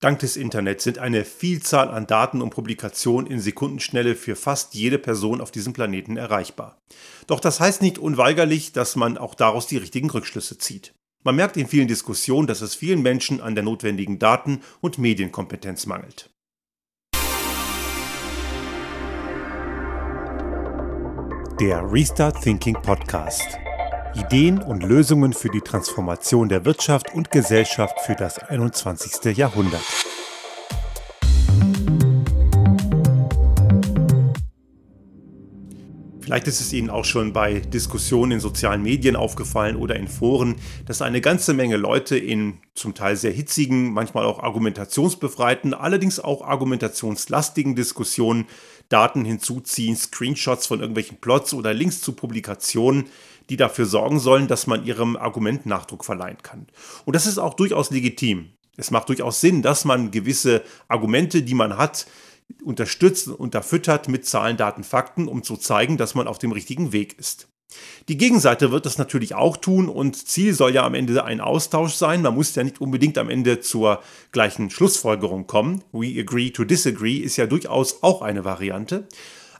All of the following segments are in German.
Dank des Internets sind eine Vielzahl an Daten und Publikationen in Sekundenschnelle für fast jede Person auf diesem Planeten erreichbar. Doch das heißt nicht unweigerlich, dass man auch daraus die richtigen Rückschlüsse zieht. Man merkt in vielen Diskussionen, dass es vielen Menschen an der notwendigen Daten- und Medienkompetenz mangelt. Der Restart Thinking Podcast. Ideen und Lösungen für die Transformation der Wirtschaft und Gesellschaft für das 21. Jahrhundert. Vielleicht ist es Ihnen auch schon bei Diskussionen in sozialen Medien aufgefallen oder in Foren, dass eine ganze Menge Leute in zum Teil sehr hitzigen, manchmal auch argumentationsbefreiten, allerdings auch argumentationslastigen Diskussionen Daten hinzuziehen, Screenshots von irgendwelchen Plots oder Links zu Publikationen, die dafür sorgen sollen, dass man ihrem Argument Nachdruck verleihen kann. Und das ist auch durchaus legitim. Es macht durchaus Sinn, dass man gewisse Argumente, die man hat, unterstützt und unterfüttert mit Zahlen, Daten, Fakten, um zu zeigen, dass man auf dem richtigen Weg ist. Die Gegenseite wird das natürlich auch tun und Ziel soll ja am Ende ein Austausch sein. Man muss ja nicht unbedingt am Ende zur gleichen Schlussfolgerung kommen. We agree to disagree ist ja durchaus auch eine Variante.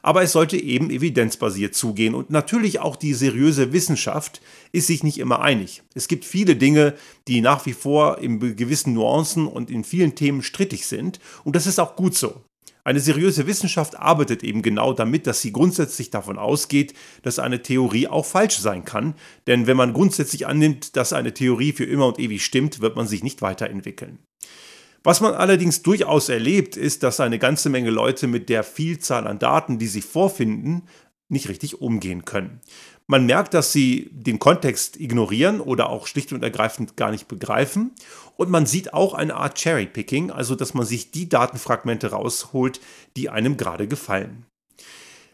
Aber es sollte eben evidenzbasiert zugehen und natürlich auch die seriöse Wissenschaft ist sich nicht immer einig. Es gibt viele Dinge, die nach wie vor in gewissen Nuancen und in vielen Themen strittig sind und das ist auch gut so. Eine seriöse Wissenschaft arbeitet eben genau damit, dass sie grundsätzlich davon ausgeht, dass eine Theorie auch falsch sein kann. Denn wenn man grundsätzlich annimmt, dass eine Theorie für immer und ewig stimmt, wird man sich nicht weiterentwickeln. Was man allerdings durchaus erlebt, ist, dass eine ganze Menge Leute mit der Vielzahl an Daten, die sie vorfinden, nicht richtig umgehen können. Man merkt, dass sie den Kontext ignorieren oder auch schlicht und ergreifend gar nicht begreifen. Und man sieht auch eine Art Cherry-Picking, also dass man sich die Datenfragmente rausholt, die einem gerade gefallen.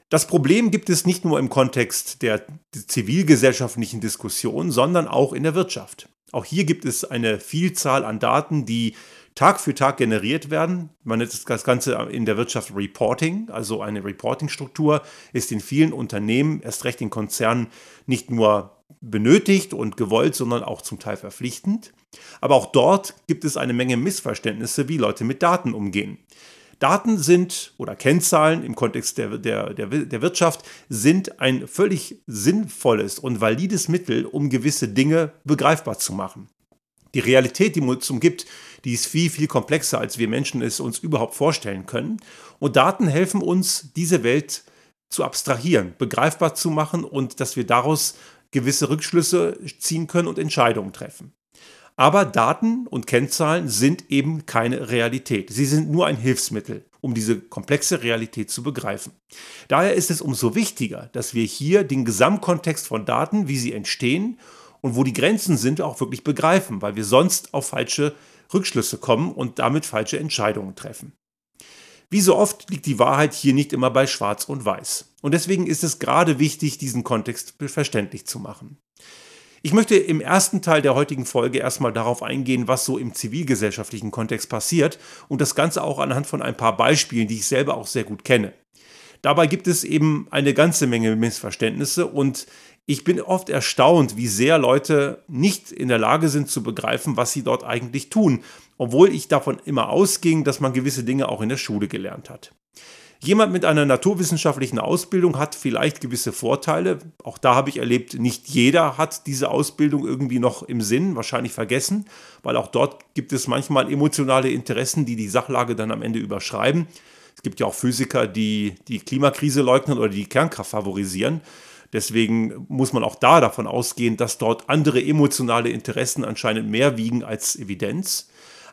Das Problem gibt es nicht nur im Kontext der zivilgesellschaftlichen Diskussion, sondern auch in der Wirtschaft. Auch hier gibt es eine Vielzahl an Daten, die Tag für Tag generiert werden. Man nennt das Ganze in der Wirtschaft Reporting, also eine Reporting-Struktur ist in vielen Unternehmen, erst recht in Konzernen, nicht nur benötigt und gewollt, sondern auch zum Teil verpflichtend. Aber auch dort gibt es eine Menge Missverständnisse, wie Leute mit Daten umgehen. Daten sind oder Kennzahlen im Kontext der, der, der, der Wirtschaft sind ein völlig sinnvolles und valides Mittel, um gewisse Dinge begreifbar zu machen. Die Realität, die uns umgibt, die ist viel, viel komplexer, als wir Menschen es uns überhaupt vorstellen können. Und Daten helfen uns, diese Welt zu abstrahieren, begreifbar zu machen und dass wir daraus gewisse Rückschlüsse ziehen können und Entscheidungen treffen. Aber Daten und Kennzahlen sind eben keine Realität. Sie sind nur ein Hilfsmittel, um diese komplexe Realität zu begreifen. Daher ist es umso wichtiger, dass wir hier den Gesamtkontext von Daten, wie sie entstehen und wo die Grenzen sind, auch wirklich begreifen, weil wir sonst auf falsche Rückschlüsse kommen und damit falsche Entscheidungen treffen. Wie so oft liegt die Wahrheit hier nicht immer bei Schwarz und Weiß. Und deswegen ist es gerade wichtig, diesen Kontext verständlich zu machen. Ich möchte im ersten Teil der heutigen Folge erstmal darauf eingehen, was so im zivilgesellschaftlichen Kontext passiert und das Ganze auch anhand von ein paar Beispielen, die ich selber auch sehr gut kenne. Dabei gibt es eben eine ganze Menge Missverständnisse und ich bin oft erstaunt, wie sehr Leute nicht in der Lage sind zu begreifen, was sie dort eigentlich tun, obwohl ich davon immer ausging, dass man gewisse Dinge auch in der Schule gelernt hat. Jemand mit einer naturwissenschaftlichen Ausbildung hat vielleicht gewisse Vorteile. Auch da habe ich erlebt, nicht jeder hat diese Ausbildung irgendwie noch im Sinn, wahrscheinlich vergessen, weil auch dort gibt es manchmal emotionale Interessen, die die Sachlage dann am Ende überschreiben. Es gibt ja auch Physiker, die die Klimakrise leugnen oder die Kernkraft favorisieren. Deswegen muss man auch da davon ausgehen, dass dort andere emotionale Interessen anscheinend mehr wiegen als Evidenz.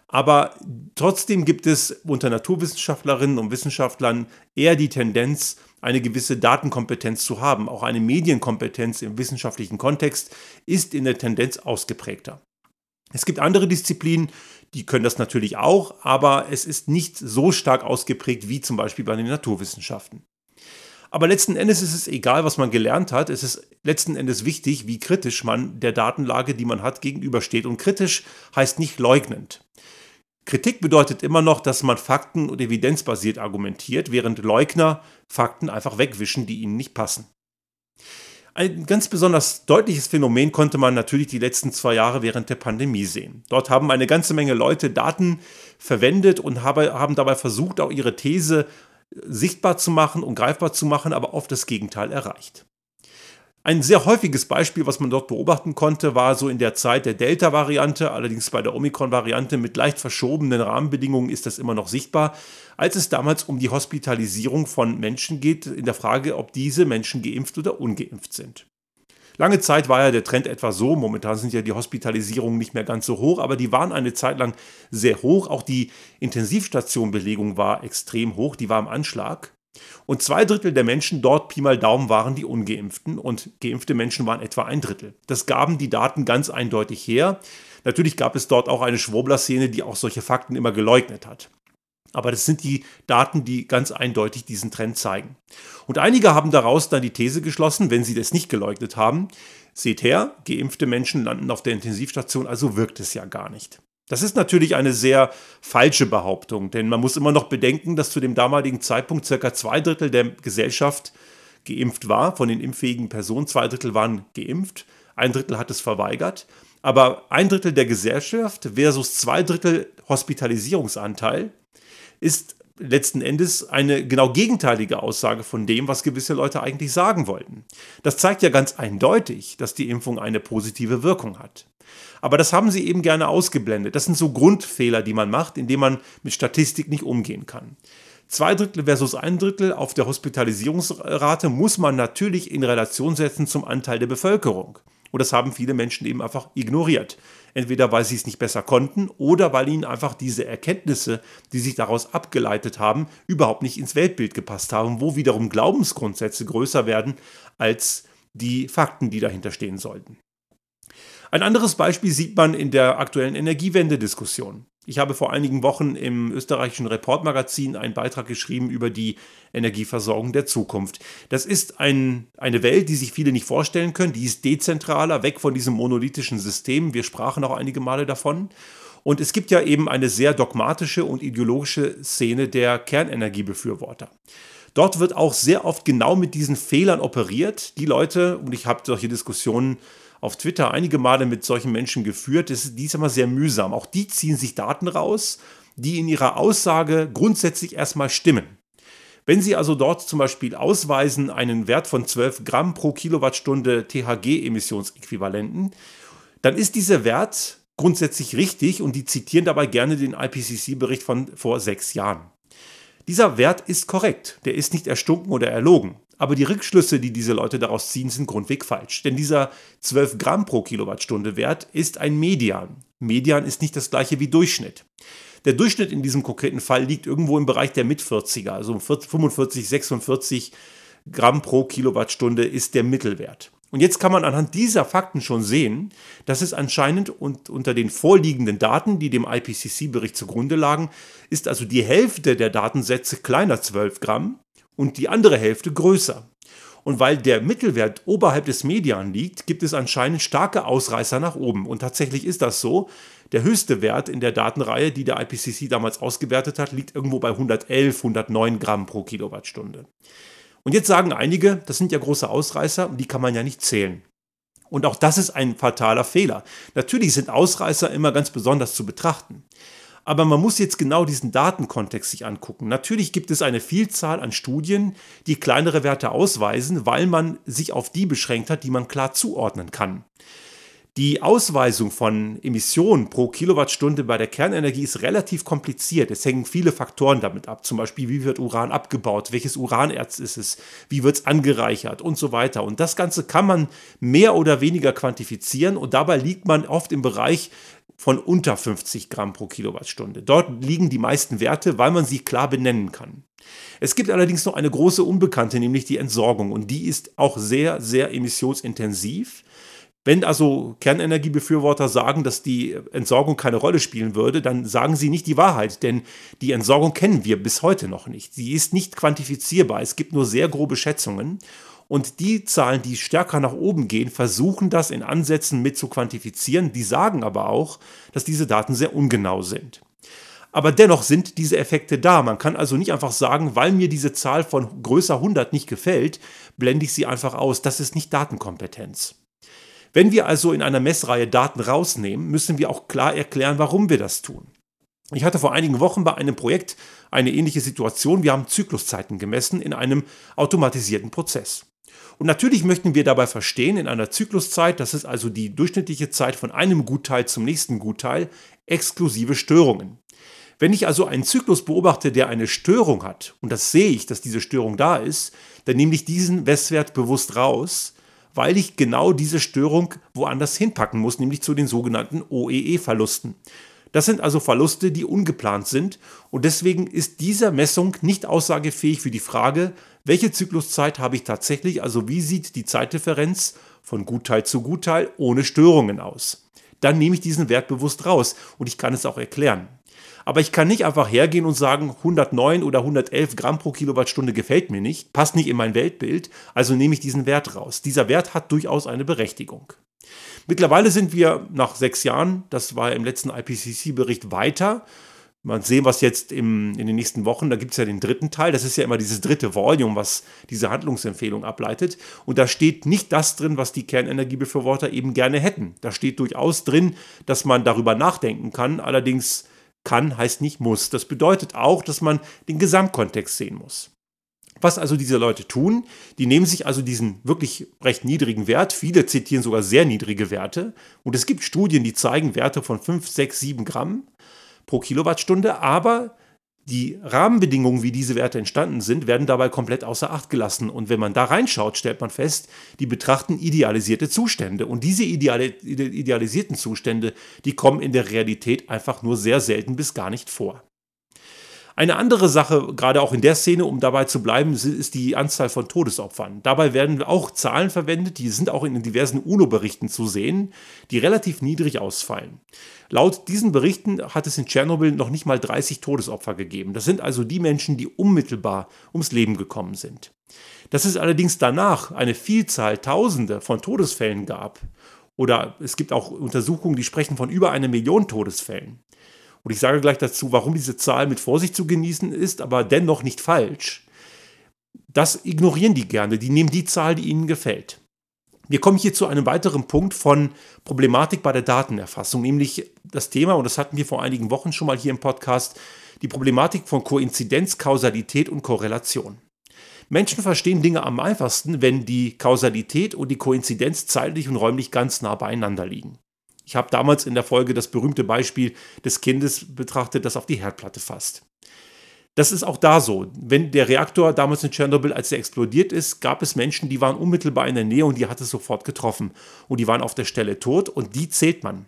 Aber trotzdem gibt es unter Naturwissenschaftlerinnen und Wissenschaftlern eher die Tendenz, eine gewisse Datenkompetenz zu haben. Auch eine Medienkompetenz im wissenschaftlichen Kontext ist in der Tendenz ausgeprägter. Es gibt andere Disziplinen, die können das natürlich auch, aber es ist nicht so stark ausgeprägt wie zum Beispiel bei den Naturwissenschaften. Aber letzten Endes ist es egal, was man gelernt hat. Es ist letzten Endes wichtig, wie kritisch man der Datenlage, die man hat, gegenübersteht. Und kritisch heißt nicht leugnend. Kritik bedeutet immer noch, dass man fakten- und evidenzbasiert argumentiert, während Leugner Fakten einfach wegwischen, die ihnen nicht passen. Ein ganz besonders deutliches Phänomen konnte man natürlich die letzten zwei Jahre während der Pandemie sehen. Dort haben eine ganze Menge Leute Daten verwendet und haben dabei versucht, auch ihre These sichtbar zu machen und greifbar zu machen, aber oft das Gegenteil erreicht. Ein sehr häufiges Beispiel, was man dort beobachten konnte, war so in der Zeit der Delta-Variante, allerdings bei der Omikron-Variante mit leicht verschobenen Rahmenbedingungen ist das immer noch sichtbar, als es damals um die Hospitalisierung von Menschen geht, in der Frage, ob diese Menschen geimpft oder ungeimpft sind. Lange Zeit war ja der Trend etwa so, momentan sind ja die Hospitalisierungen nicht mehr ganz so hoch, aber die waren eine Zeit lang sehr hoch. Auch die Intensivstationbelegung war extrem hoch, die war im Anschlag. Und zwei Drittel der Menschen dort, Pi mal Daumen, waren die Ungeimpften und geimpfte Menschen waren etwa ein Drittel. Das gaben die Daten ganz eindeutig her. Natürlich gab es dort auch eine Schwurbler-Szene, die auch solche Fakten immer geleugnet hat. Aber das sind die Daten, die ganz eindeutig diesen Trend zeigen. Und einige haben daraus dann die These geschlossen, wenn sie das nicht geleugnet haben, seht her, geimpfte Menschen landen auf der Intensivstation, also wirkt es ja gar nicht. Das ist natürlich eine sehr falsche Behauptung, denn man muss immer noch bedenken, dass zu dem damaligen Zeitpunkt circa zwei Drittel der Gesellschaft geimpft war, von den impffähigen Personen, zwei Drittel waren geimpft, ein Drittel hat es verweigert, aber ein Drittel der Gesellschaft versus zwei Drittel Hospitalisierungsanteil ist letzten Endes eine genau gegenteilige Aussage von dem, was gewisse Leute eigentlich sagen wollten. Das zeigt ja ganz eindeutig, dass die Impfung eine positive Wirkung hat. Aber das haben sie eben gerne ausgeblendet. Das sind so Grundfehler, die man macht, indem man mit Statistik nicht umgehen kann. Zwei Drittel versus ein Drittel auf der Hospitalisierungsrate muss man natürlich in Relation setzen zum Anteil der Bevölkerung. Und das haben viele Menschen eben einfach ignoriert. Entweder weil sie es nicht besser konnten oder weil ihnen einfach diese Erkenntnisse, die sich daraus abgeleitet haben, überhaupt nicht ins Weltbild gepasst haben, wo wiederum Glaubensgrundsätze größer werden als die Fakten, die dahinter stehen sollten. Ein anderes Beispiel sieht man in der aktuellen Energiewende-Diskussion. Ich habe vor einigen Wochen im österreichischen Reportmagazin einen Beitrag geschrieben über die Energieversorgung der Zukunft. Das ist ein, eine Welt, die sich viele nicht vorstellen können. Die ist dezentraler, weg von diesem monolithischen System. Wir sprachen auch einige Male davon. Und es gibt ja eben eine sehr dogmatische und ideologische Szene der Kernenergiebefürworter. Dort wird auch sehr oft genau mit diesen Fehlern operiert. Die Leute, und ich habe solche Diskussionen auf Twitter einige Male mit solchen Menschen geführt. Das ist, die ist immer sehr mühsam. Auch die ziehen sich Daten raus, die in ihrer Aussage grundsätzlich erstmal stimmen. Wenn Sie also dort zum Beispiel ausweisen einen Wert von 12 Gramm pro Kilowattstunde THG-Emissionsäquivalenten, dann ist dieser Wert grundsätzlich richtig und die zitieren dabei gerne den IPCC-Bericht von vor sechs Jahren. Dieser Wert ist korrekt, der ist nicht erstunken oder erlogen. Aber die Rückschlüsse, die diese Leute daraus ziehen, sind grundweg falsch. Denn dieser 12 Gramm pro Kilowattstunde Wert ist ein Median. Median ist nicht das gleiche wie Durchschnitt. Der Durchschnitt in diesem konkreten Fall liegt irgendwo im Bereich der Mit-40er, also 45, 46 Gramm pro Kilowattstunde ist der Mittelwert. Und jetzt kann man anhand dieser Fakten schon sehen, dass es anscheinend und unter den vorliegenden Daten, die dem IPCC-Bericht zugrunde lagen, ist also die Hälfte der Datensätze kleiner 12 Gramm und die andere Hälfte größer. Und weil der Mittelwert oberhalb des Median liegt, gibt es anscheinend starke Ausreißer nach oben. Und tatsächlich ist das so. Der höchste Wert in der Datenreihe, die der IPCC damals ausgewertet hat, liegt irgendwo bei 111, 109 Gramm pro Kilowattstunde. Und jetzt sagen einige, das sind ja große Ausreißer und die kann man ja nicht zählen. Und auch das ist ein fataler Fehler. Natürlich sind Ausreißer immer ganz besonders zu betrachten. Aber man muss jetzt genau diesen Datenkontext sich angucken. Natürlich gibt es eine Vielzahl an Studien, die kleinere Werte ausweisen, weil man sich auf die beschränkt hat, die man klar zuordnen kann. Die Ausweisung von Emissionen pro Kilowattstunde bei der Kernenergie ist relativ kompliziert. Es hängen viele Faktoren damit ab. Zum Beispiel, wie wird Uran abgebaut? Welches Uranerz ist es? Wie wird es angereichert? Und so weiter. Und das Ganze kann man mehr oder weniger quantifizieren. Und dabei liegt man oft im Bereich von unter 50 Gramm pro Kilowattstunde. Dort liegen die meisten Werte, weil man sie klar benennen kann. Es gibt allerdings noch eine große Unbekannte, nämlich die Entsorgung. Und die ist auch sehr, sehr emissionsintensiv. Wenn also Kernenergiebefürworter sagen, dass die Entsorgung keine Rolle spielen würde, dann sagen sie nicht die Wahrheit, denn die Entsorgung kennen wir bis heute noch nicht. Sie ist nicht quantifizierbar. Es gibt nur sehr grobe Schätzungen. Und die Zahlen, die stärker nach oben gehen, versuchen das in Ansätzen mit zu quantifizieren. Die sagen aber auch, dass diese Daten sehr ungenau sind. Aber dennoch sind diese Effekte da. Man kann also nicht einfach sagen, weil mir diese Zahl von größer 100 nicht gefällt, blende ich sie einfach aus. Das ist nicht Datenkompetenz. Wenn wir also in einer Messreihe Daten rausnehmen, müssen wir auch klar erklären, warum wir das tun. Ich hatte vor einigen Wochen bei einem Projekt eine ähnliche Situation. Wir haben Zykluszeiten gemessen in einem automatisierten Prozess. Und natürlich möchten wir dabei verstehen, in einer Zykluszeit, das ist also die durchschnittliche Zeit von einem Gutteil zum nächsten Gutteil, exklusive Störungen. Wenn ich also einen Zyklus beobachte, der eine Störung hat, und das sehe ich, dass diese Störung da ist, dann nehme ich diesen Messwert bewusst raus, weil ich genau diese Störung woanders hinpacken muss, nämlich zu den sogenannten OEE-Verlusten. Das sind also Verluste, die ungeplant sind und deswegen ist diese Messung nicht aussagefähig für die Frage, welche Zykluszeit habe ich tatsächlich, also wie sieht die Zeitdifferenz von Gutteil zu Gutteil ohne Störungen aus. Dann nehme ich diesen Wert bewusst raus und ich kann es auch erklären. Aber ich kann nicht einfach hergehen und sagen, 109 oder 111 Gramm pro Kilowattstunde gefällt mir nicht, passt nicht in mein Weltbild, also nehme ich diesen Wert raus. Dieser Wert hat durchaus eine Berechtigung. Mittlerweile sind wir nach sechs Jahren, das war im letzten IPCC-Bericht, weiter. Mal sehen, was jetzt im, in den nächsten Wochen, da gibt es ja den dritten Teil, das ist ja immer dieses dritte Volume, was diese Handlungsempfehlung ableitet. Und da steht nicht das drin, was die Kernenergiebefürworter eben gerne hätten. Da steht durchaus drin, dass man darüber nachdenken kann, allerdings kann heißt nicht muss. Das bedeutet auch, dass man den Gesamtkontext sehen muss. Was also diese Leute tun, die nehmen sich also diesen wirklich recht niedrigen Wert, viele zitieren sogar sehr niedrige Werte, und es gibt Studien, die zeigen Werte von 5, 6, 7 Gramm pro Kilowattstunde, aber die Rahmenbedingungen, wie diese Werte entstanden sind, werden dabei komplett außer Acht gelassen. Und wenn man da reinschaut, stellt man fest, die betrachten idealisierte Zustände. Und diese idealisierten Zustände, die kommen in der Realität einfach nur sehr selten bis gar nicht vor. Eine andere Sache, gerade auch in der Szene, um dabei zu bleiben, ist die Anzahl von Todesopfern. Dabei werden auch Zahlen verwendet, die sind auch in diversen UNO-Berichten zu sehen, die relativ niedrig ausfallen. Laut diesen Berichten hat es in Tschernobyl noch nicht mal 30 Todesopfer gegeben. Das sind also die Menschen, die unmittelbar ums Leben gekommen sind. Dass es allerdings danach eine Vielzahl, Tausende von Todesfällen gab, oder es gibt auch Untersuchungen, die sprechen von über eine Million Todesfällen. Und ich sage gleich dazu, warum diese Zahl mit Vorsicht zu genießen ist, aber dennoch nicht falsch. Das ignorieren die gerne. Die nehmen die Zahl, die ihnen gefällt. Wir kommen hier zu einem weiteren Punkt von Problematik bei der Datenerfassung, nämlich das Thema, und das hatten wir vor einigen Wochen schon mal hier im Podcast, die Problematik von Koinzidenz, Kausalität und Korrelation. Menschen verstehen Dinge am einfachsten, wenn die Kausalität und die Koinzidenz zeitlich und räumlich ganz nah beieinander liegen. Ich habe damals in der Folge das berühmte Beispiel des Kindes betrachtet, das auf die Herdplatte fasst. Das ist auch da so. Wenn der Reaktor damals in Tschernobyl, als er explodiert ist, gab es Menschen, die waren unmittelbar in der Nähe und die hat es sofort getroffen. Und die waren auf der Stelle tot und die zählt man.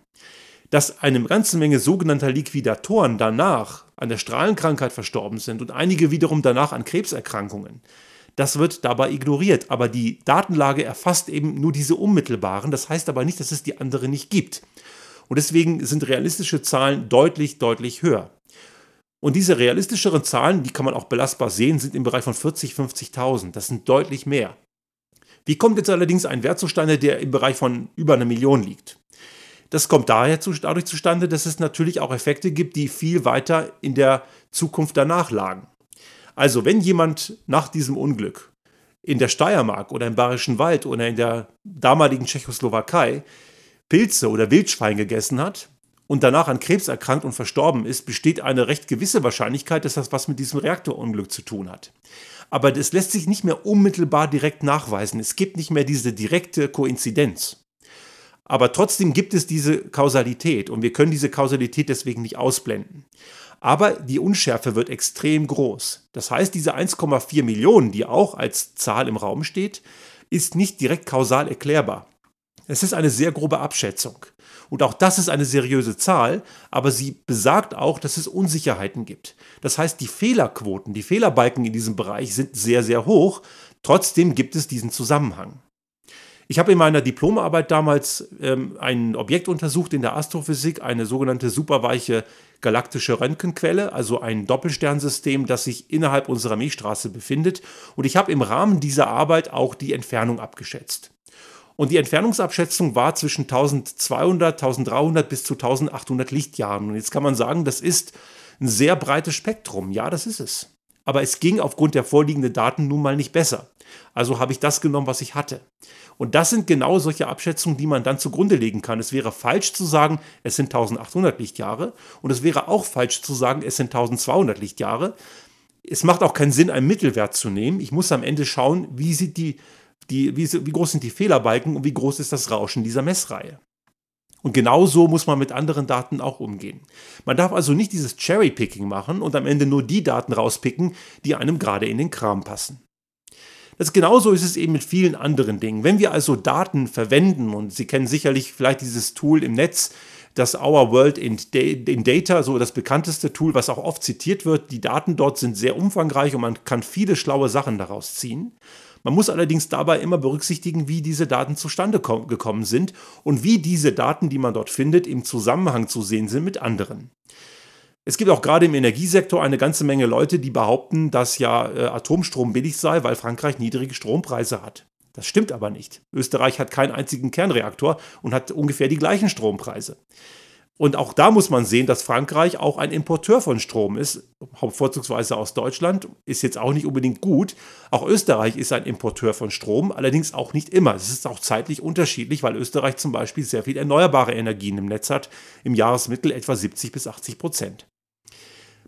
Dass eine ganze Menge sogenannter Liquidatoren danach an der Strahlenkrankheit verstorben sind und einige wiederum danach an Krebserkrankungen, das wird dabei ignoriert. Aber die Datenlage erfasst eben nur diese unmittelbaren. Das heißt aber nicht, dass es die andere nicht gibt. Und deswegen sind realistische Zahlen deutlich, deutlich höher. Und diese realistischeren Zahlen, die kann man auch belastbar sehen, sind im Bereich von 40, 50.000. Das sind deutlich mehr. Wie kommt jetzt allerdings ein Wert zustande, der im Bereich von über einer Million liegt? Das kommt daher zu, dadurch zustande, dass es natürlich auch Effekte gibt, die viel weiter in der Zukunft danach lagen. Also wenn jemand nach diesem Unglück in der Steiermark oder im Bayerischen Wald oder in der damaligen Tschechoslowakei Pilze oder Wildschwein gegessen hat und danach an Krebs erkrankt und verstorben ist, besteht eine recht gewisse Wahrscheinlichkeit, dass das was mit diesem Reaktorunglück zu tun hat. Aber das lässt sich nicht mehr unmittelbar direkt nachweisen. Es gibt nicht mehr diese direkte Koinzidenz. Aber trotzdem gibt es diese Kausalität und wir können diese Kausalität deswegen nicht ausblenden. Aber die Unschärfe wird extrem groß. Das heißt, diese 1,4 Millionen, die auch als Zahl im Raum steht, ist nicht direkt kausal erklärbar. Es ist eine sehr grobe Abschätzung. Und auch das ist eine seriöse Zahl, aber sie besagt auch, dass es Unsicherheiten gibt. Das heißt, die Fehlerquoten, die Fehlerbalken in diesem Bereich sind sehr, sehr hoch. Trotzdem gibt es diesen Zusammenhang. Ich habe in meiner Diplomarbeit damals ähm, ein Objekt untersucht in der Astrophysik, eine sogenannte superweiche galaktische Röntgenquelle, also ein Doppelsternsystem, das sich innerhalb unserer Milchstraße befindet. Und ich habe im Rahmen dieser Arbeit auch die Entfernung abgeschätzt. Und die Entfernungsabschätzung war zwischen 1200, 1300 bis zu 1800 Lichtjahren. Und jetzt kann man sagen, das ist ein sehr breites Spektrum. Ja, das ist es. Aber es ging aufgrund der vorliegenden Daten nun mal nicht besser. Also habe ich das genommen, was ich hatte. Und das sind genau solche Abschätzungen, die man dann zugrunde legen kann. Es wäre falsch zu sagen, es sind 1800 Lichtjahre. Und es wäre auch falsch zu sagen, es sind 1200 Lichtjahre. Es macht auch keinen Sinn, einen Mittelwert zu nehmen. Ich muss am Ende schauen, wie, sieht die, die, wie, wie groß sind die Fehlerbalken und wie groß ist das Rauschen dieser Messreihe. Und genauso muss man mit anderen Daten auch umgehen. Man darf also nicht dieses Cherry-Picking machen und am Ende nur die Daten rauspicken, die einem gerade in den Kram passen. Das genauso ist es eben mit vielen anderen Dingen. Wenn wir also Daten verwenden, und Sie kennen sicherlich vielleicht dieses Tool im Netz, das Our World in, Data, so das bekannteste Tool, was auch oft zitiert wird. Die Daten dort sind sehr umfangreich und man kann viele schlaue Sachen daraus ziehen. Man muss allerdings dabei immer berücksichtigen, wie diese Daten zustande gekommen sind und wie diese Daten, die man dort findet, im Zusammenhang zu sehen sind mit anderen. Es gibt auch gerade im Energiesektor eine ganze Menge Leute, die behaupten, dass ja äh, Atomstrom billig sei, weil Frankreich niedrige Strompreise hat. Das stimmt aber nicht. Österreich hat keinen einzigen Kernreaktor und hat ungefähr die gleichen Strompreise. Und auch da muss man sehen, dass Frankreich auch ein Importeur von Strom ist, vorzugsweise aus Deutschland, ist jetzt auch nicht unbedingt gut. Auch Österreich ist ein Importeur von Strom, allerdings auch nicht immer. Es ist auch zeitlich unterschiedlich, weil Österreich zum Beispiel sehr viel erneuerbare Energien im Netz hat, im Jahresmittel etwa 70 bis 80 Prozent.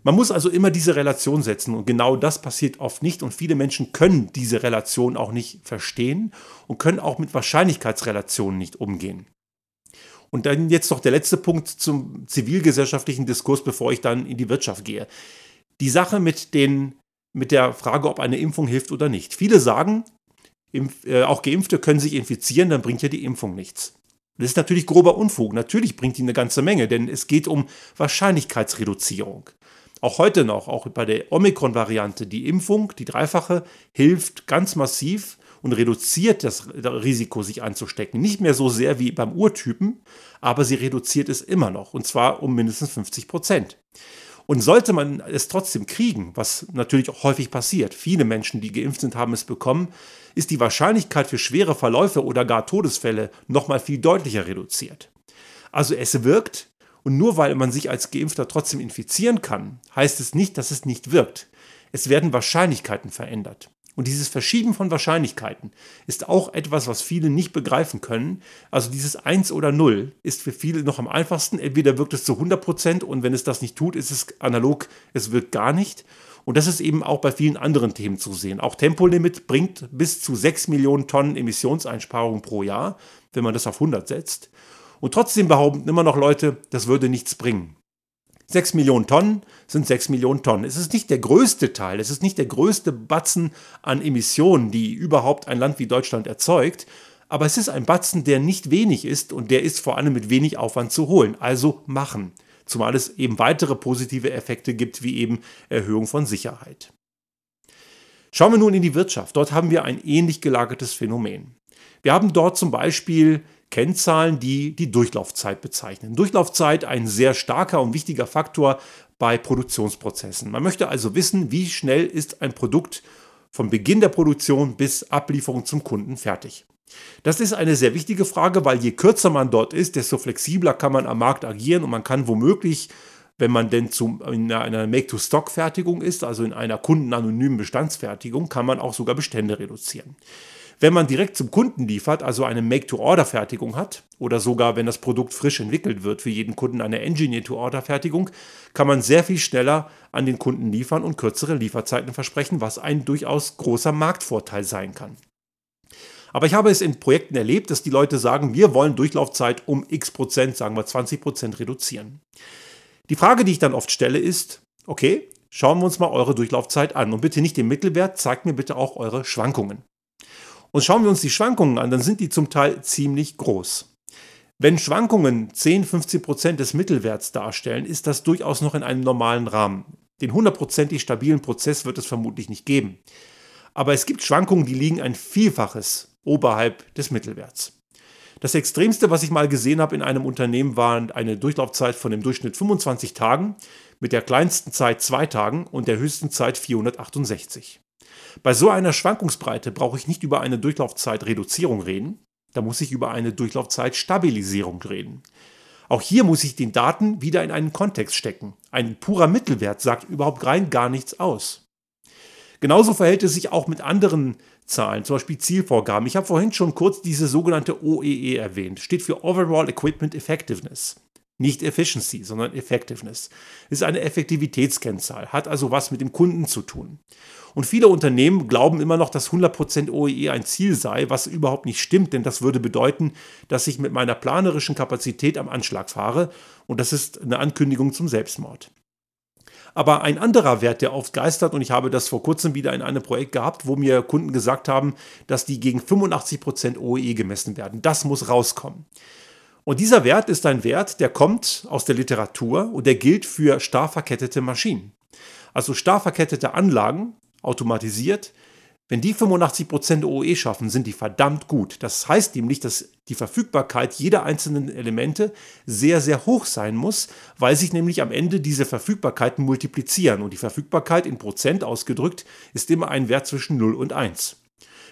Man muss also immer diese Relation setzen und genau das passiert oft nicht und viele Menschen können diese Relation auch nicht verstehen und können auch mit Wahrscheinlichkeitsrelationen nicht umgehen. Und dann jetzt noch der letzte Punkt zum zivilgesellschaftlichen Diskurs, bevor ich dann in die Wirtschaft gehe. Die Sache mit, den, mit der Frage, ob eine Impfung hilft oder nicht. Viele sagen, äh, auch Geimpfte können sich infizieren, dann bringt ja die Impfung nichts. Das ist natürlich grober Unfug. Natürlich bringt die eine ganze Menge, denn es geht um Wahrscheinlichkeitsreduzierung. Auch heute noch, auch bei der Omikron-Variante, die Impfung, die dreifache, hilft ganz massiv und reduziert das Risiko, sich anzustecken. Nicht mehr so sehr wie beim Urtypen, aber sie reduziert es immer noch und zwar um mindestens 50 Prozent. Und sollte man es trotzdem kriegen, was natürlich auch häufig passiert, viele Menschen, die geimpft sind, haben es bekommen, ist die Wahrscheinlichkeit für schwere Verläufe oder gar Todesfälle nochmal viel deutlicher reduziert. Also es wirkt und nur weil man sich als Geimpfter trotzdem infizieren kann, heißt es nicht, dass es nicht wirkt. Es werden Wahrscheinlichkeiten verändert. Und dieses Verschieben von Wahrscheinlichkeiten ist auch etwas, was viele nicht begreifen können. Also dieses 1 oder 0 ist für viele noch am einfachsten. Entweder wirkt es zu 100 Prozent und wenn es das nicht tut, ist es analog, es wirkt gar nicht. Und das ist eben auch bei vielen anderen Themen zu sehen. Auch Tempolimit bringt bis zu 6 Millionen Tonnen Emissionseinsparung pro Jahr, wenn man das auf 100 setzt. Und trotzdem behaupten immer noch Leute, das würde nichts bringen. 6 Millionen Tonnen sind 6 Millionen Tonnen. Es ist nicht der größte Teil, es ist nicht der größte Batzen an Emissionen, die überhaupt ein Land wie Deutschland erzeugt, aber es ist ein Batzen, der nicht wenig ist und der ist vor allem mit wenig Aufwand zu holen. Also machen. Zumal es eben weitere positive Effekte gibt, wie eben Erhöhung von Sicherheit. Schauen wir nun in die Wirtschaft. Dort haben wir ein ähnlich gelagertes Phänomen. Wir haben dort zum Beispiel Kennzahlen, die die Durchlaufzeit bezeichnen. Durchlaufzeit ein sehr starker und wichtiger Faktor bei Produktionsprozessen. Man möchte also wissen, wie schnell ist ein Produkt von Beginn der Produktion bis Ablieferung zum Kunden fertig. Das ist eine sehr wichtige Frage, weil je kürzer man dort ist, desto flexibler kann man am Markt agieren und man kann womöglich, wenn man denn zum, in einer Make-to-Stock-Fertigung ist, also in einer kundenanonymen Bestandsfertigung, kann man auch sogar Bestände reduzieren. Wenn man direkt zum Kunden liefert, also eine Make-to-Order-Fertigung hat, oder sogar wenn das Produkt frisch entwickelt wird, für jeden Kunden eine Engineer-to-Order-Fertigung, kann man sehr viel schneller an den Kunden liefern und kürzere Lieferzeiten versprechen, was ein durchaus großer Marktvorteil sein kann. Aber ich habe es in Projekten erlebt, dass die Leute sagen, wir wollen Durchlaufzeit um x Prozent, sagen wir 20 Prozent reduzieren. Die Frage, die ich dann oft stelle, ist, okay, schauen wir uns mal eure Durchlaufzeit an und bitte nicht den Mittelwert, zeigt mir bitte auch eure Schwankungen. Und schauen wir uns die Schwankungen an, dann sind die zum Teil ziemlich groß. Wenn Schwankungen 10, 15 Prozent des Mittelwerts darstellen, ist das durchaus noch in einem normalen Rahmen. Den hundertprozentig stabilen Prozess wird es vermutlich nicht geben. Aber es gibt Schwankungen, die liegen ein Vielfaches oberhalb des Mittelwerts. Das Extremste, was ich mal gesehen habe in einem Unternehmen, war eine Durchlaufzeit von im Durchschnitt 25 Tagen, mit der kleinsten Zeit 2 Tagen und der höchsten Zeit 468. Bei so einer Schwankungsbreite brauche ich nicht über eine Durchlaufzeitreduzierung reden, da muss ich über eine Durchlaufzeitstabilisierung reden. Auch hier muss ich den Daten wieder in einen Kontext stecken. Ein purer Mittelwert sagt überhaupt rein gar nichts aus. Genauso verhält es sich auch mit anderen Zahlen, zum Beispiel Zielvorgaben. Ich habe vorhin schon kurz diese sogenannte OEE e erwähnt, steht für Overall Equipment Effectiveness. Nicht Efficiency, sondern Effectiveness. Ist eine Effektivitätskennzahl, hat also was mit dem Kunden zu tun. Und viele Unternehmen glauben immer noch, dass 100% OEE e ein Ziel sei, was überhaupt nicht stimmt, denn das würde bedeuten, dass ich mit meiner planerischen Kapazität am Anschlag fahre und das ist eine Ankündigung zum Selbstmord. Aber ein anderer Wert, der oft geistert, und ich habe das vor kurzem wieder in einem Projekt gehabt, wo mir Kunden gesagt haben, dass die gegen 85% OEE e gemessen werden. Das muss rauskommen. Und dieser Wert ist ein Wert, der kommt aus der Literatur und der gilt für starr verkettete Maschinen. Also starr verkettete Anlagen, automatisiert, wenn die 85% OE schaffen, sind die verdammt gut. Das heißt nämlich, dass die Verfügbarkeit jeder einzelnen Elemente sehr, sehr hoch sein muss, weil sich nämlich am Ende diese Verfügbarkeiten multiplizieren. Und die Verfügbarkeit in Prozent ausgedrückt ist immer ein Wert zwischen 0 und 1.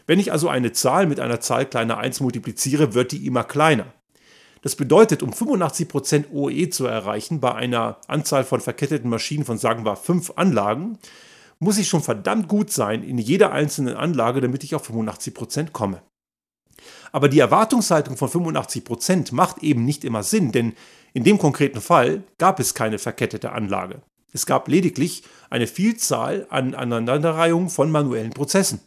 Wenn ich also eine Zahl mit einer Zahl kleiner 1 multipliziere, wird die immer kleiner. Das bedeutet, um 85% OE zu erreichen bei einer Anzahl von verketteten Maschinen von sagen wir 5 Anlagen, muss ich schon verdammt gut sein in jeder einzelnen Anlage, damit ich auf 85% komme. Aber die Erwartungshaltung von 85% macht eben nicht immer Sinn, denn in dem konkreten Fall gab es keine verkettete Anlage. Es gab lediglich eine Vielzahl an Aneinanderreihungen von manuellen Prozessen.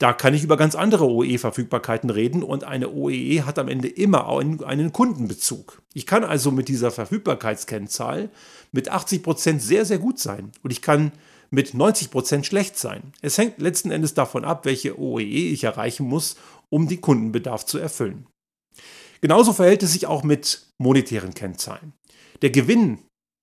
Da kann ich über ganz andere OE-Verfügbarkeiten reden und eine OEE hat am Ende immer einen Kundenbezug. Ich kann also mit dieser Verfügbarkeitskennzahl mit 80% sehr, sehr gut sein und ich kann mit 90% schlecht sein. Es hängt letzten Endes davon ab, welche OEE ich erreichen muss, um den Kundenbedarf zu erfüllen. Genauso verhält es sich auch mit monetären Kennzahlen. Der Gewinn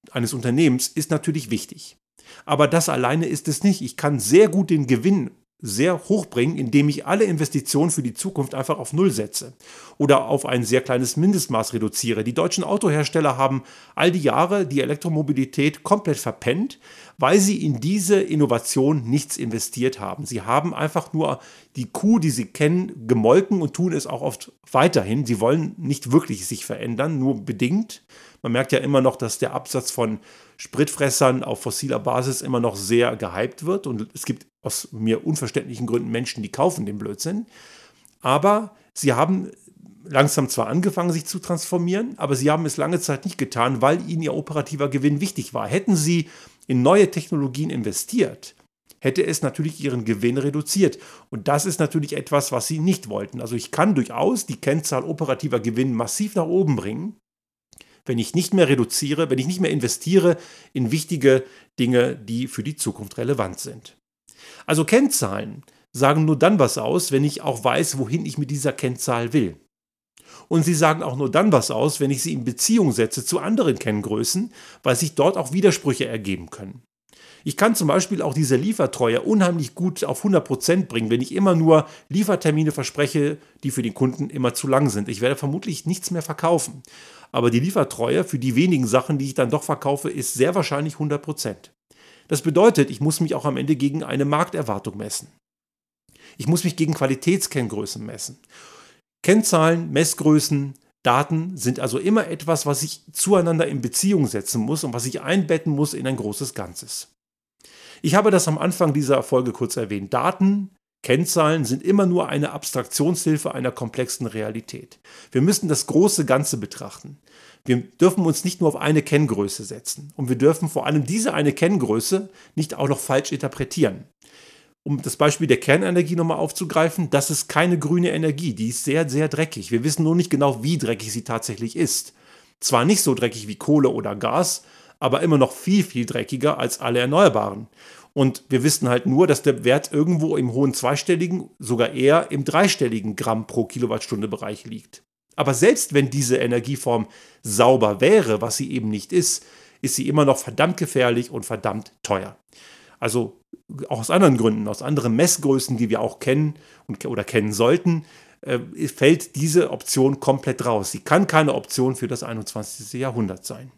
eines Unternehmens ist natürlich wichtig. Aber das alleine ist es nicht. Ich kann sehr gut den Gewinn sehr hoch bringen, indem ich alle Investitionen für die Zukunft einfach auf Null setze oder auf ein sehr kleines Mindestmaß reduziere. Die deutschen Autohersteller haben all die Jahre die Elektromobilität komplett verpennt, weil sie in diese Innovation nichts investiert haben. Sie haben einfach nur die Kuh, die sie kennen, gemolken und tun es auch oft weiterhin. Sie wollen nicht wirklich sich verändern, nur bedingt. Man merkt ja immer noch, dass der Absatz von Spritfressern auf fossiler Basis immer noch sehr gehypt wird und es gibt aus mir unverständlichen Gründen Menschen, die kaufen den Blödsinn. Aber sie haben langsam zwar angefangen, sich zu transformieren, aber sie haben es lange Zeit nicht getan, weil ihnen ihr operativer Gewinn wichtig war. Hätten sie in neue Technologien investiert, hätte es natürlich ihren Gewinn reduziert. Und das ist natürlich etwas, was sie nicht wollten. Also ich kann durchaus die Kennzahl operativer Gewinn massiv nach oben bringen, wenn ich nicht mehr reduziere, wenn ich nicht mehr investiere in wichtige Dinge, die für die Zukunft relevant sind. Also Kennzahlen sagen nur dann was aus, wenn ich auch weiß, wohin ich mit dieser Kennzahl will. Und sie sagen auch nur dann was aus, wenn ich sie in Beziehung setze zu anderen Kenngrößen, weil sich dort auch Widersprüche ergeben können. Ich kann zum Beispiel auch diese Liefertreue unheimlich gut auf 100% bringen, wenn ich immer nur Liefertermine verspreche, die für den Kunden immer zu lang sind. Ich werde vermutlich nichts mehr verkaufen. Aber die Liefertreue für die wenigen Sachen, die ich dann doch verkaufe, ist sehr wahrscheinlich 100%. Das bedeutet, ich muss mich auch am Ende gegen eine Markterwartung messen. Ich muss mich gegen Qualitätskenngrößen messen. Kennzahlen, Messgrößen, Daten sind also immer etwas, was ich zueinander in Beziehung setzen muss und was ich einbetten muss in ein großes Ganzes. Ich habe das am Anfang dieser Folge kurz erwähnt. Daten, Kennzahlen sind immer nur eine Abstraktionshilfe einer komplexen Realität. Wir müssen das große Ganze betrachten. Wir dürfen uns nicht nur auf eine Kenngröße setzen und wir dürfen vor allem diese eine Kenngröße nicht auch noch falsch interpretieren. Um das Beispiel der Kernenergie nochmal aufzugreifen, das ist keine grüne Energie, die ist sehr, sehr dreckig. Wir wissen nur nicht genau, wie dreckig sie tatsächlich ist. Zwar nicht so dreckig wie Kohle oder Gas, aber immer noch viel, viel dreckiger als alle Erneuerbaren. Und wir wissen halt nur, dass der Wert irgendwo im hohen zweistelligen, sogar eher im dreistelligen Gramm pro Kilowattstunde Bereich liegt. Aber selbst wenn diese Energieform sauber wäre, was sie eben nicht ist, ist sie immer noch verdammt gefährlich und verdammt teuer. Also auch aus anderen Gründen, aus anderen Messgrößen, die wir auch kennen und, oder kennen sollten, äh, fällt diese Option komplett raus. Sie kann keine Option für das 21. Jahrhundert sein.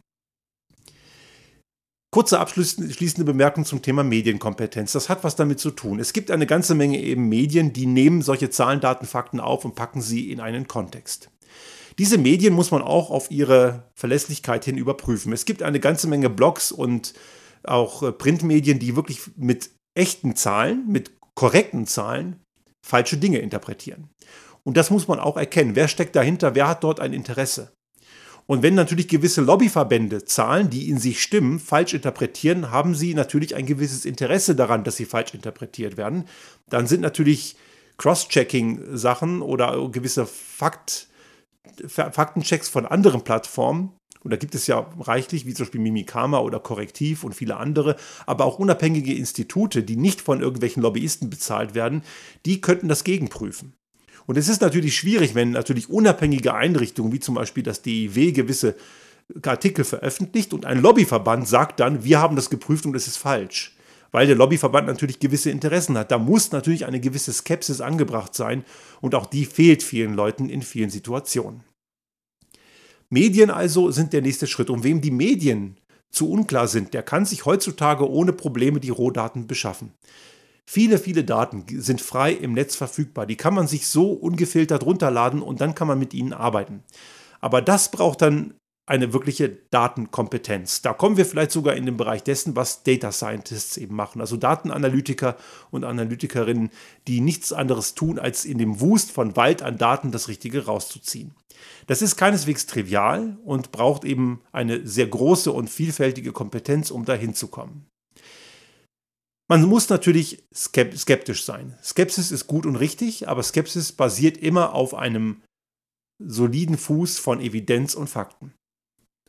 Kurze abschließende Bemerkung zum Thema Medienkompetenz. Das hat was damit zu tun. Es gibt eine ganze Menge eben Medien, die nehmen solche Zahlen, Daten, Fakten auf und packen sie in einen Kontext. Diese Medien muss man auch auf ihre Verlässlichkeit hin überprüfen. Es gibt eine ganze Menge Blogs und auch äh, Printmedien, die wirklich mit echten Zahlen, mit korrekten Zahlen falsche Dinge interpretieren. Und das muss man auch erkennen. Wer steckt dahinter? Wer hat dort ein Interesse? Und wenn natürlich gewisse Lobbyverbände Zahlen, die in sich stimmen, falsch interpretieren, haben sie natürlich ein gewisses Interesse daran, dass sie falsch interpretiert werden. Dann sind natürlich Cross-Checking-Sachen oder gewisse Fakt, Faktenchecks von anderen Plattformen und da gibt es ja reichlich, wie zum Beispiel Mimikama oder Korrektiv und viele andere, aber auch unabhängige Institute, die nicht von irgendwelchen Lobbyisten bezahlt werden, die könnten das gegenprüfen. Und es ist natürlich schwierig, wenn natürlich unabhängige Einrichtungen, wie zum Beispiel das DIW, gewisse Artikel veröffentlicht und ein Lobbyverband sagt dann, wir haben das geprüft und es ist falsch. Weil der Lobbyverband natürlich gewisse Interessen hat. Da muss natürlich eine gewisse Skepsis angebracht sein und auch die fehlt vielen Leuten in vielen Situationen. Medien also sind der nächste Schritt. Und wem die Medien zu unklar sind, der kann sich heutzutage ohne Probleme die Rohdaten beschaffen. Viele, viele Daten sind frei im Netz verfügbar. Die kann man sich so ungefiltert runterladen und dann kann man mit ihnen arbeiten. Aber das braucht dann eine wirkliche Datenkompetenz. Da kommen wir vielleicht sogar in den Bereich dessen, was Data Scientists eben machen. Also Datenanalytiker und Analytikerinnen, die nichts anderes tun, als in dem Wust von Wald an Daten das Richtige rauszuziehen. Das ist keineswegs trivial und braucht eben eine sehr große und vielfältige Kompetenz, um dahin zu kommen. Man muss natürlich skeptisch sein. Skepsis ist gut und richtig, aber Skepsis basiert immer auf einem soliden Fuß von Evidenz und Fakten.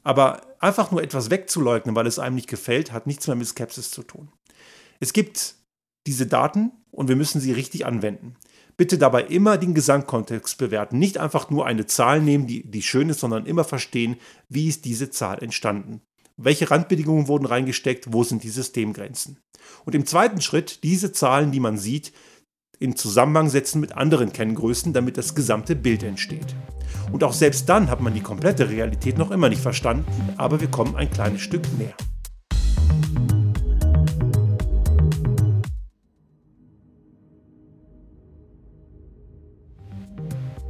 Aber einfach nur etwas wegzuleugnen, weil es einem nicht gefällt, hat nichts mehr mit Skepsis zu tun. Es gibt diese Daten und wir müssen sie richtig anwenden. Bitte dabei immer den Gesamtkontext bewerten. Nicht einfach nur eine Zahl nehmen, die, die schön ist, sondern immer verstehen, wie ist diese Zahl entstanden. Welche Randbedingungen wurden reingesteckt? Wo sind die Systemgrenzen? Und im zweiten Schritt diese Zahlen, die man sieht, in Zusammenhang setzen mit anderen Kenngrößen, damit das gesamte Bild entsteht. Und auch selbst dann hat man die komplette Realität noch immer nicht verstanden, aber wir kommen ein kleines Stück näher.